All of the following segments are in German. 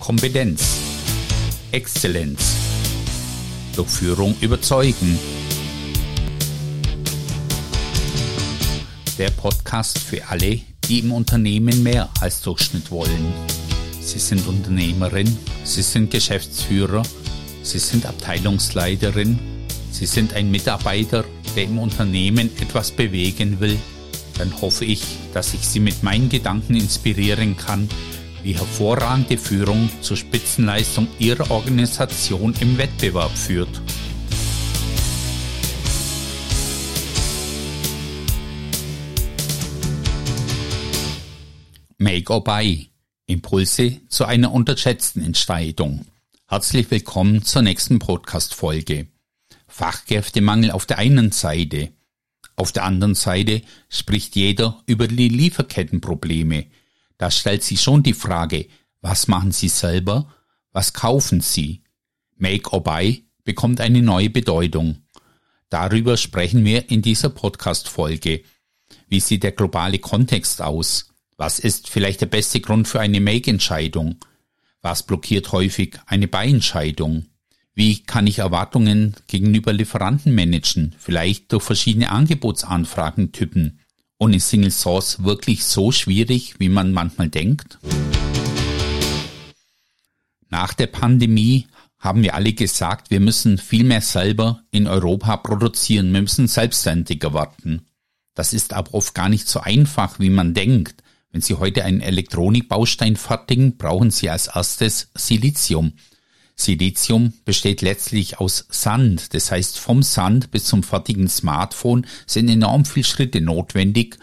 Kompetenz, Exzellenz, durch Führung überzeugen. Der Podcast für alle, die im Unternehmen mehr als Durchschnitt wollen. Sie sind Unternehmerin, Sie sind Geschäftsführer, Sie sind Abteilungsleiterin, Sie sind ein Mitarbeiter, der im Unternehmen etwas bewegen will. Dann hoffe ich, dass ich Sie mit meinen Gedanken inspirieren kann, wie hervorragende Führung zur Spitzenleistung Ihrer Organisation im Wettbewerb führt. Make or Buy. Impulse zu einer unterschätzten Entscheidung. Herzlich willkommen zur nächsten Podcast-Folge. Fachkräftemangel auf der einen Seite. Auf der anderen Seite spricht jeder über die Lieferkettenprobleme, da stellt sich schon die Frage, was machen Sie selber? Was kaufen Sie? Make or Buy bekommt eine neue Bedeutung. Darüber sprechen wir in dieser Podcast-Folge. Wie sieht der globale Kontext aus? Was ist vielleicht der beste Grund für eine Make-Entscheidung? Was blockiert häufig eine Buy-Entscheidung? Wie kann ich Erwartungen gegenüber Lieferanten managen? Vielleicht durch verschiedene Angebotsanfragentypen und ist Single Source wirklich so schwierig, wie man manchmal denkt? Nach der Pandemie haben wir alle gesagt, wir müssen viel mehr selber in Europa produzieren, wir müssen selbstständiger werden. Das ist aber oft gar nicht so einfach, wie man denkt. Wenn Sie heute einen Elektronikbaustein fertigen, brauchen Sie als erstes Silizium. Silizium besteht letztlich aus Sand. Das heißt, vom Sand bis zum fertigen Smartphone sind enorm viele Schritte notwendig,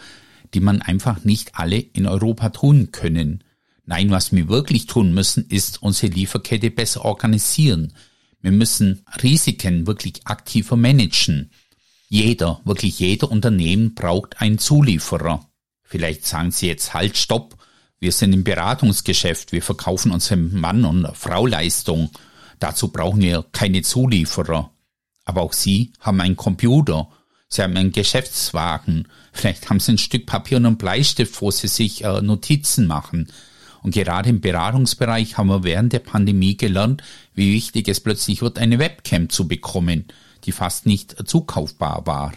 die man einfach nicht alle in Europa tun können. Nein, was wir wirklich tun müssen, ist unsere Lieferkette besser organisieren. Wir müssen Risiken wirklich aktiver managen. Jeder, wirklich jeder Unternehmen braucht einen Zulieferer. Vielleicht sagen Sie jetzt halt, stopp. Wir sind im Beratungsgeschäft. Wir verkaufen unserem Mann und Frau Leistung. Dazu brauchen wir keine Zulieferer. Aber auch Sie haben einen Computer. Sie haben einen Geschäftswagen. Vielleicht haben Sie ein Stück Papier und einen Bleistift, wo Sie sich äh, Notizen machen. Und gerade im Beratungsbereich haben wir während der Pandemie gelernt, wie wichtig es plötzlich wird, eine Webcam zu bekommen, die fast nicht zukaufbar war.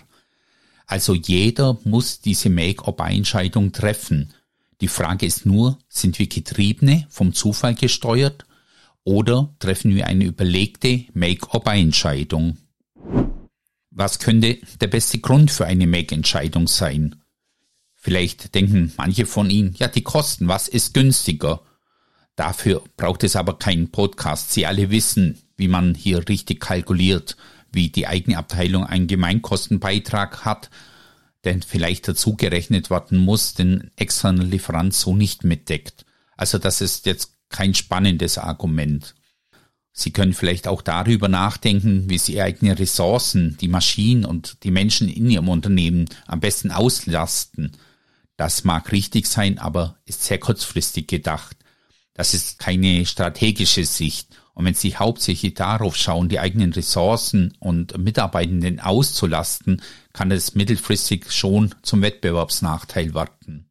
Also jeder muss diese Make-or-Buy-Entscheidung treffen. Die Frage ist nur, sind wir Getriebene vom Zufall gesteuert oder treffen wir eine überlegte Make-or-Buy-Entscheidung? Was könnte der beste Grund für eine Make-Entscheidung sein? Vielleicht denken manche von Ihnen, ja, die Kosten, was ist günstiger? Dafür braucht es aber keinen Podcast. Sie alle wissen, wie man hier richtig kalkuliert, wie die eigene Abteilung einen Gemeinkostenbeitrag hat, denn vielleicht dazu gerechnet werden muss, den externen Lieferant so nicht mitdeckt. Also das ist jetzt kein spannendes Argument. Sie können vielleicht auch darüber nachdenken, wie Sie eigene Ressourcen, die Maschinen und die Menschen in Ihrem Unternehmen am besten auslasten. Das mag richtig sein, aber ist sehr kurzfristig gedacht. Das ist keine strategische Sicht. Und wenn Sie hauptsächlich darauf schauen, die eigenen Ressourcen und Mitarbeitenden auszulasten, kann es mittelfristig schon zum Wettbewerbsnachteil werden.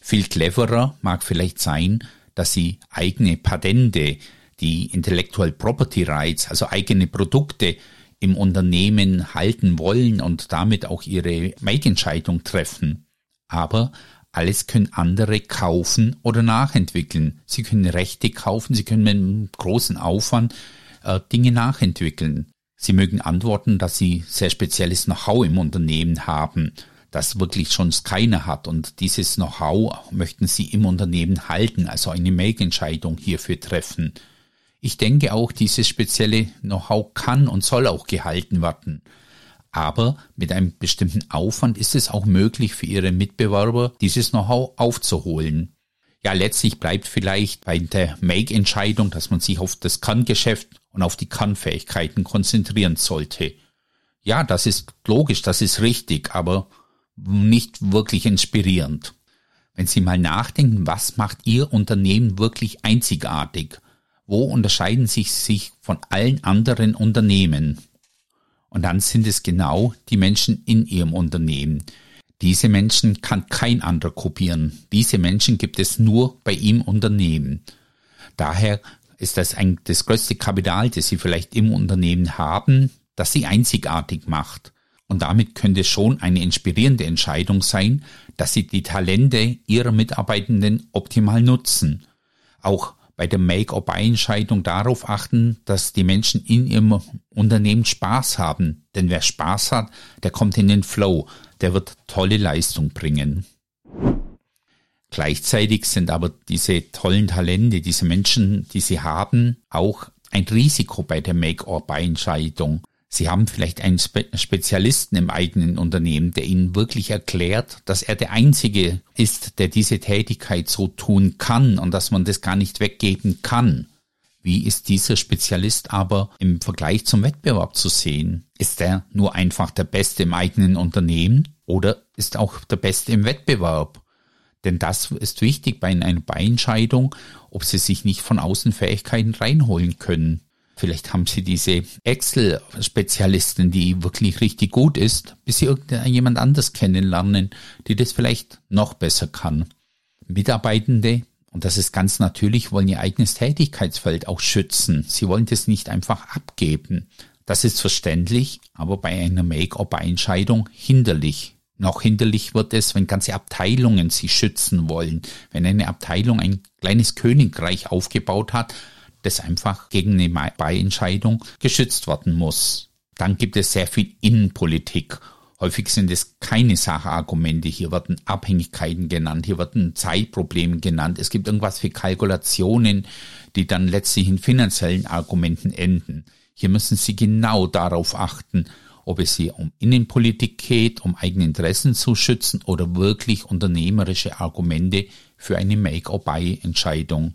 Viel cleverer mag vielleicht sein, dass sie eigene Patente, die Intellectual Property Rights, also eigene Produkte im Unternehmen halten wollen und damit auch ihre Make-Entscheidung treffen. Aber alles können andere kaufen oder nachentwickeln. Sie können Rechte kaufen, sie können mit einem großen Aufwand äh, Dinge nachentwickeln. Sie mögen antworten, dass sie sehr spezielles Know-how im Unternehmen haben das wirklich schon keiner hat. Und dieses Know-how möchten Sie im Unternehmen halten, also eine Make-Entscheidung hierfür treffen. Ich denke auch, dieses spezielle Know-how kann und soll auch gehalten werden. Aber mit einem bestimmten Aufwand ist es auch möglich für Ihre Mitbewerber, dieses Know-how aufzuholen. Ja, letztlich bleibt vielleicht bei der Make-Entscheidung, dass man sich auf das Kerngeschäft und auf die Kernfähigkeiten konzentrieren sollte. Ja, das ist logisch, das ist richtig, aber nicht wirklich inspirierend. Wenn Sie mal nachdenken, was macht Ihr Unternehmen wirklich einzigartig? Wo unterscheiden Sie sich von allen anderen Unternehmen? Und dann sind es genau die Menschen in Ihrem Unternehmen. Diese Menschen kann kein anderer kopieren. Diese Menschen gibt es nur bei ihm Unternehmen. Daher ist das ein, das größte Kapital, das Sie vielleicht im Unternehmen haben, das Sie einzigartig macht. Und damit könnte schon eine inspirierende Entscheidung sein, dass Sie die Talente Ihrer Mitarbeitenden optimal nutzen. Auch bei der Make-or-Buy-Entscheidung darauf achten, dass die Menschen in ihrem Unternehmen Spaß haben. Denn wer Spaß hat, der kommt in den Flow, der wird tolle Leistung bringen. Gleichzeitig sind aber diese tollen Talente, diese Menschen, die sie haben, auch ein Risiko bei der Make-or-Buy-Entscheidung. Sie haben vielleicht einen Spe Spezialisten im eigenen Unternehmen, der Ihnen wirklich erklärt, dass er der Einzige ist, der diese Tätigkeit so tun kann und dass man das gar nicht weggeben kann. Wie ist dieser Spezialist aber im Vergleich zum Wettbewerb zu sehen? Ist er nur einfach der Beste im eigenen Unternehmen oder ist auch der Beste im Wettbewerb? Denn das ist wichtig bei einer Beinscheidung, ob Sie sich nicht von außen Fähigkeiten reinholen können. Vielleicht haben Sie diese Excel-Spezialistin, die wirklich richtig gut ist, bis Sie irgendjemand anders kennenlernen, die das vielleicht noch besser kann. Mitarbeitende, und das ist ganz natürlich, wollen ihr eigenes Tätigkeitsfeld auch schützen. Sie wollen das nicht einfach abgeben. Das ist verständlich, aber bei einer Make-or-Buy-Entscheidung hinderlich. Noch hinderlich wird es, wenn ganze Abteilungen sie schützen wollen. Wenn eine Abteilung ein kleines Königreich aufgebaut hat, das einfach gegen eine Beientscheidung geschützt werden muss. Dann gibt es sehr viel Innenpolitik. Häufig sind es keine Sachargumente. Hier werden Abhängigkeiten genannt, hier werden Zeitprobleme genannt. Es gibt irgendwas für Kalkulationen, die dann letztlich in finanziellen Argumenten enden. Hier müssen Sie genau darauf achten, ob es hier um Innenpolitik geht, um eigene Interessen zu schützen oder wirklich unternehmerische Argumente für eine Make-or-Buy-Entscheidung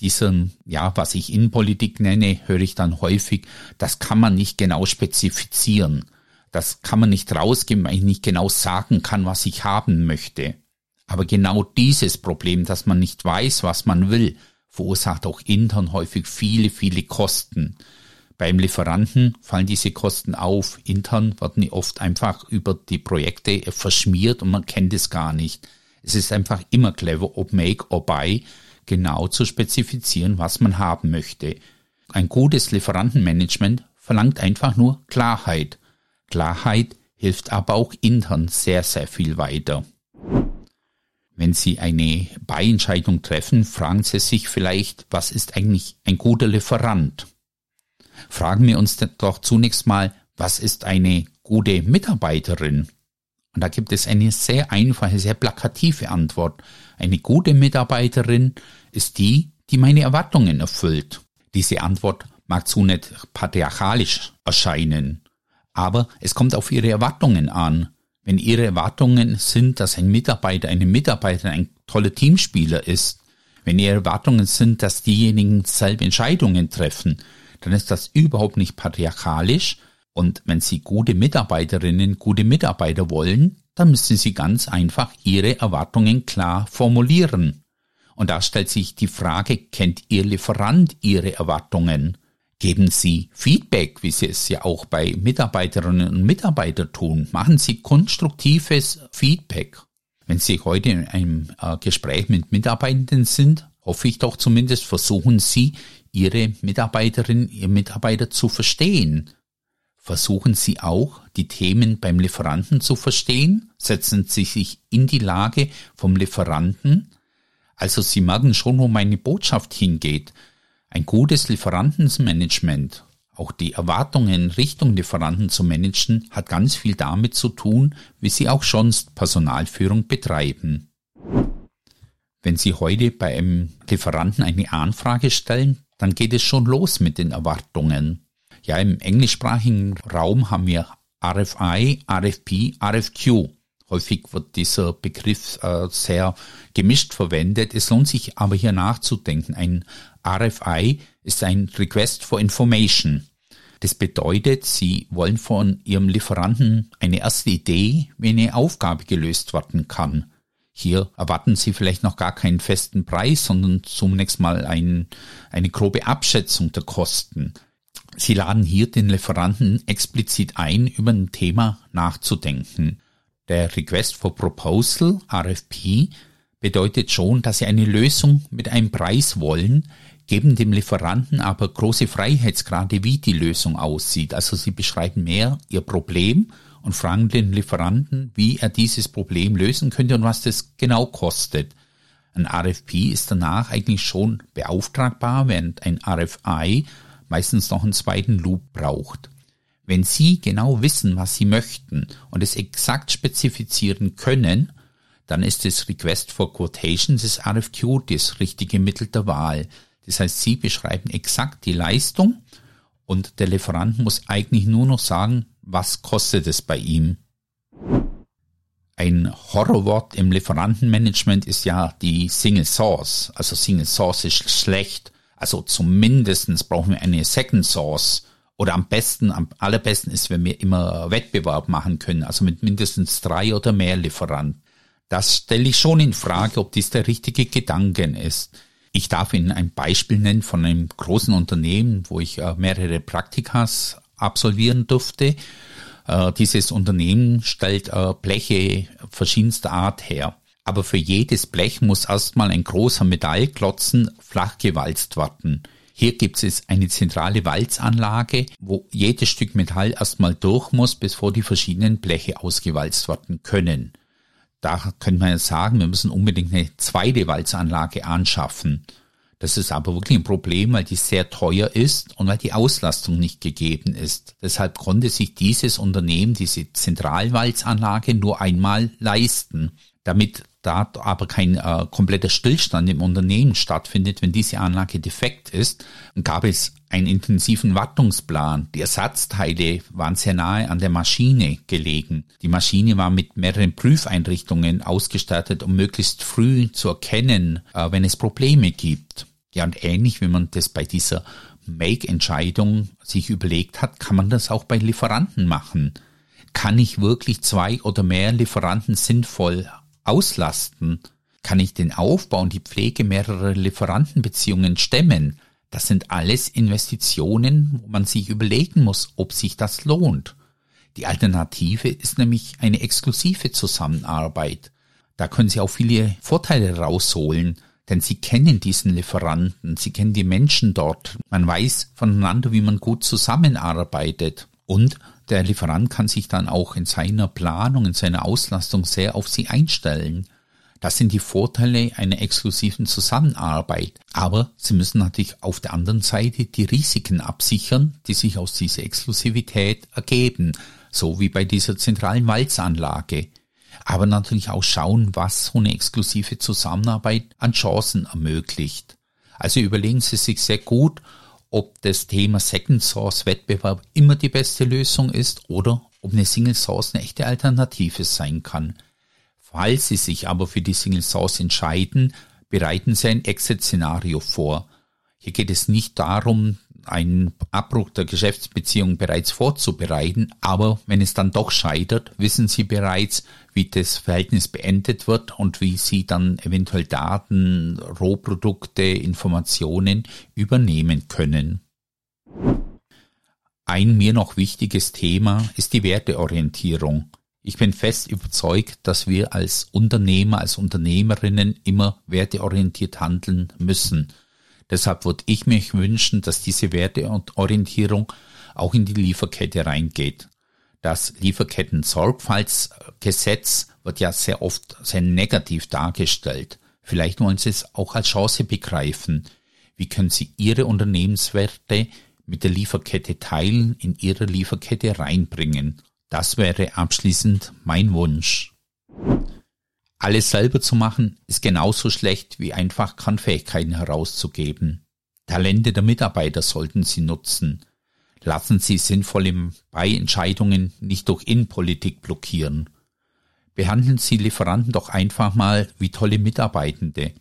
diesen, ja, was ich Innenpolitik nenne, höre ich dann häufig, das kann man nicht genau spezifizieren. Das kann man nicht rausgeben, weil ich nicht genau sagen kann, was ich haben möchte. Aber genau dieses Problem, dass man nicht weiß, was man will, verursacht auch intern häufig viele, viele Kosten. Beim Lieferanten fallen diese Kosten auf. Intern werden die oft einfach über die Projekte verschmiert und man kennt es gar nicht. Es ist einfach immer clever, ob Make or Buy, genau zu spezifizieren, was man haben möchte. Ein gutes Lieferantenmanagement verlangt einfach nur Klarheit. Klarheit hilft aber auch intern sehr, sehr viel weiter. Wenn Sie eine Beientscheidung treffen, fragen Sie sich vielleicht, was ist eigentlich ein guter Lieferant? Fragen wir uns doch zunächst mal, was ist eine gute Mitarbeiterin? Und da gibt es eine sehr einfache, sehr plakative Antwort. Eine gute Mitarbeiterin ist die, die meine Erwartungen erfüllt. Diese Antwort mag zu nicht patriarchalisch erscheinen, aber es kommt auf ihre Erwartungen an. Wenn ihre Erwartungen sind, dass ein Mitarbeiter, eine Mitarbeiterin ein toller Teamspieler ist, wenn ihre Erwartungen sind, dass diejenigen selbe Entscheidungen treffen, dann ist das überhaupt nicht patriarchalisch. Und wenn Sie gute Mitarbeiterinnen, gute Mitarbeiter wollen, dann müssen Sie ganz einfach Ihre Erwartungen klar formulieren. Und da stellt sich die Frage, kennt Ihr Lieferant Ihre Erwartungen? Geben Sie Feedback, wie Sie es ja auch bei Mitarbeiterinnen und Mitarbeitern tun. Machen Sie konstruktives Feedback. Wenn Sie heute in einem äh, Gespräch mit Mitarbeitenden sind, hoffe ich doch zumindest, versuchen Sie, Ihre Mitarbeiterin, Ihr Mitarbeiter zu verstehen. Versuchen Sie auch, die Themen beim Lieferanten zu verstehen? Setzen Sie sich in die Lage vom Lieferanten? Also Sie merken schon, wo meine Botschaft hingeht. Ein gutes Lieferantenmanagement, auch die Erwartungen Richtung Lieferanten zu managen, hat ganz viel damit zu tun, wie Sie auch sonst Personalführung betreiben. Wenn Sie heute bei einem Lieferanten eine Anfrage stellen, dann geht es schon los mit den Erwartungen. Ja, im englischsprachigen Raum haben wir RFI, RFP, RFQ. Häufig wird dieser Begriff äh, sehr gemischt verwendet. Es lohnt sich aber hier nachzudenken. Ein RFI ist ein Request for Information. Das bedeutet, Sie wollen von Ihrem Lieferanten eine erste Idee, wie eine Aufgabe gelöst werden kann. Hier erwarten Sie vielleicht noch gar keinen festen Preis, sondern zunächst mal ein, eine grobe Abschätzung der Kosten. Sie laden hier den Lieferanten explizit ein, über ein Thema nachzudenken. Der Request for Proposal, RFP, bedeutet schon, dass Sie eine Lösung mit einem Preis wollen, geben dem Lieferanten aber große Freiheitsgrade, wie die Lösung aussieht. Also sie beschreiben mehr ihr Problem und fragen den Lieferanten, wie er dieses Problem lösen könnte und was das genau kostet. Ein RFP ist danach eigentlich schon beauftragbar, während ein RFI meistens noch einen zweiten Loop braucht. Wenn Sie genau wissen, was Sie möchten und es exakt spezifizieren können, dann ist das Request for Quotation, das RFQ, das richtige Mittel der Wahl. Das heißt, Sie beschreiben exakt die Leistung und der Lieferant muss eigentlich nur noch sagen, was kostet es bei ihm. Ein Horrorwort im Lieferantenmanagement ist ja die Single Source. Also Single Source ist schlecht. Also zumindestens brauchen wir eine Second Source. Oder am besten, am allerbesten ist, wenn wir immer Wettbewerb machen können. Also mit mindestens drei oder mehr Lieferanten. Das stelle ich schon in Frage, ob dies der richtige Gedanken ist. Ich darf Ihnen ein Beispiel nennen von einem großen Unternehmen, wo ich äh, mehrere Praktikas absolvieren durfte. Äh, dieses Unternehmen stellt äh, Bleche verschiedenster Art her. Aber für jedes Blech muss erstmal ein großer Metallklotzen flach gewalzt werden. Hier gibt es eine zentrale Walzanlage, wo jedes Stück Metall erstmal durch muss, bevor die verschiedenen Bleche ausgewalzt werden können. Da könnte man ja sagen, wir müssen unbedingt eine zweite Walzanlage anschaffen. Das ist aber wirklich ein Problem, weil die sehr teuer ist und weil die Auslastung nicht gegeben ist. Deshalb konnte sich dieses Unternehmen diese Zentralwalzanlage nur einmal leisten. Damit da aber kein äh, kompletter Stillstand im Unternehmen stattfindet, wenn diese Anlage defekt ist, gab es einen intensiven Wartungsplan. Die Ersatzteile waren sehr nahe an der Maschine gelegen. Die Maschine war mit mehreren Prüfeinrichtungen ausgestattet, um möglichst früh zu erkennen, äh, wenn es Probleme gibt. Ja, und ähnlich wie man das bei dieser Make-Entscheidung sich überlegt hat, kann man das auch bei Lieferanten machen. Kann ich wirklich zwei oder mehr Lieferanten sinnvoll auslasten? Kann ich den Aufbau und die Pflege mehrerer Lieferantenbeziehungen stemmen? Das sind alles Investitionen, wo man sich überlegen muss, ob sich das lohnt. Die Alternative ist nämlich eine exklusive Zusammenarbeit. Da können Sie auch viele Vorteile rausholen, denn Sie kennen diesen Lieferanten, Sie kennen die Menschen dort, man weiß voneinander, wie man gut zusammenarbeitet. Und der Lieferant kann sich dann auch in seiner Planung, in seiner Auslastung sehr auf sie einstellen. Das sind die Vorteile einer exklusiven Zusammenarbeit. Aber Sie müssen natürlich auf der anderen Seite die Risiken absichern, die sich aus dieser Exklusivität ergeben, so wie bei dieser zentralen Walzanlage. Aber natürlich auch schauen, was so eine exklusive Zusammenarbeit an Chancen ermöglicht. Also überlegen Sie sich sehr gut, ob das Thema Second Source Wettbewerb immer die beste Lösung ist oder ob eine Single Source eine echte Alternative sein kann. Falls Sie sich aber für die Single Source entscheiden, bereiten Sie ein Exit-Szenario vor. Hier geht es nicht darum, einen Abbruch der Geschäftsbeziehung bereits vorzubereiten, aber wenn es dann doch scheitert, wissen Sie bereits, wie das Verhältnis beendet wird und wie Sie dann eventuell Daten, Rohprodukte, Informationen übernehmen können. Ein mir noch wichtiges Thema ist die Werteorientierung. Ich bin fest überzeugt, dass wir als Unternehmer, als Unternehmerinnen immer werteorientiert handeln müssen – Deshalb würde ich mich wünschen, dass diese Werteorientierung auch in die Lieferkette reingeht. Das Lieferketten-Sorgfaltsgesetz wird ja sehr oft sehr negativ dargestellt. Vielleicht wollen Sie es auch als Chance begreifen. Wie können Sie Ihre Unternehmenswerte mit der Lieferkette teilen, in Ihre Lieferkette reinbringen? Das wäre abschließend mein Wunsch. Alles selber zu machen ist genauso schlecht wie einfach Kannfähigkeiten herauszugeben. Talente der Mitarbeiter sollten Sie nutzen. Lassen Sie sinnvolle Beientscheidungen nicht durch Innenpolitik blockieren. Behandeln Sie Lieferanten doch einfach mal wie tolle Mitarbeitende.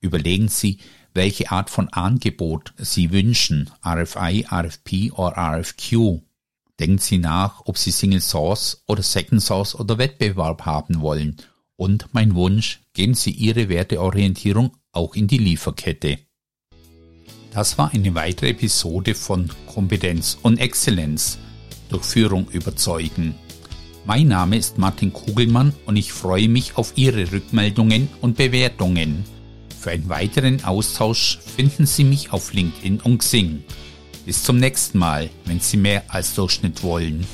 Überlegen Sie, welche Art von Angebot Sie wünschen, RFI, RFP oder RFQ. Denken Sie nach, ob Sie Single Source oder Second Source oder Wettbewerb haben wollen und mein Wunsch, geben Sie Ihre Werteorientierung auch in die Lieferkette. Das war eine weitere Episode von Kompetenz und Exzellenz durch Führung überzeugen. Mein Name ist Martin Kugelmann und ich freue mich auf Ihre Rückmeldungen und Bewertungen. Für einen weiteren Austausch finden Sie mich auf LinkedIn und Xing. Bis zum nächsten Mal, wenn Sie mehr als Durchschnitt wollen.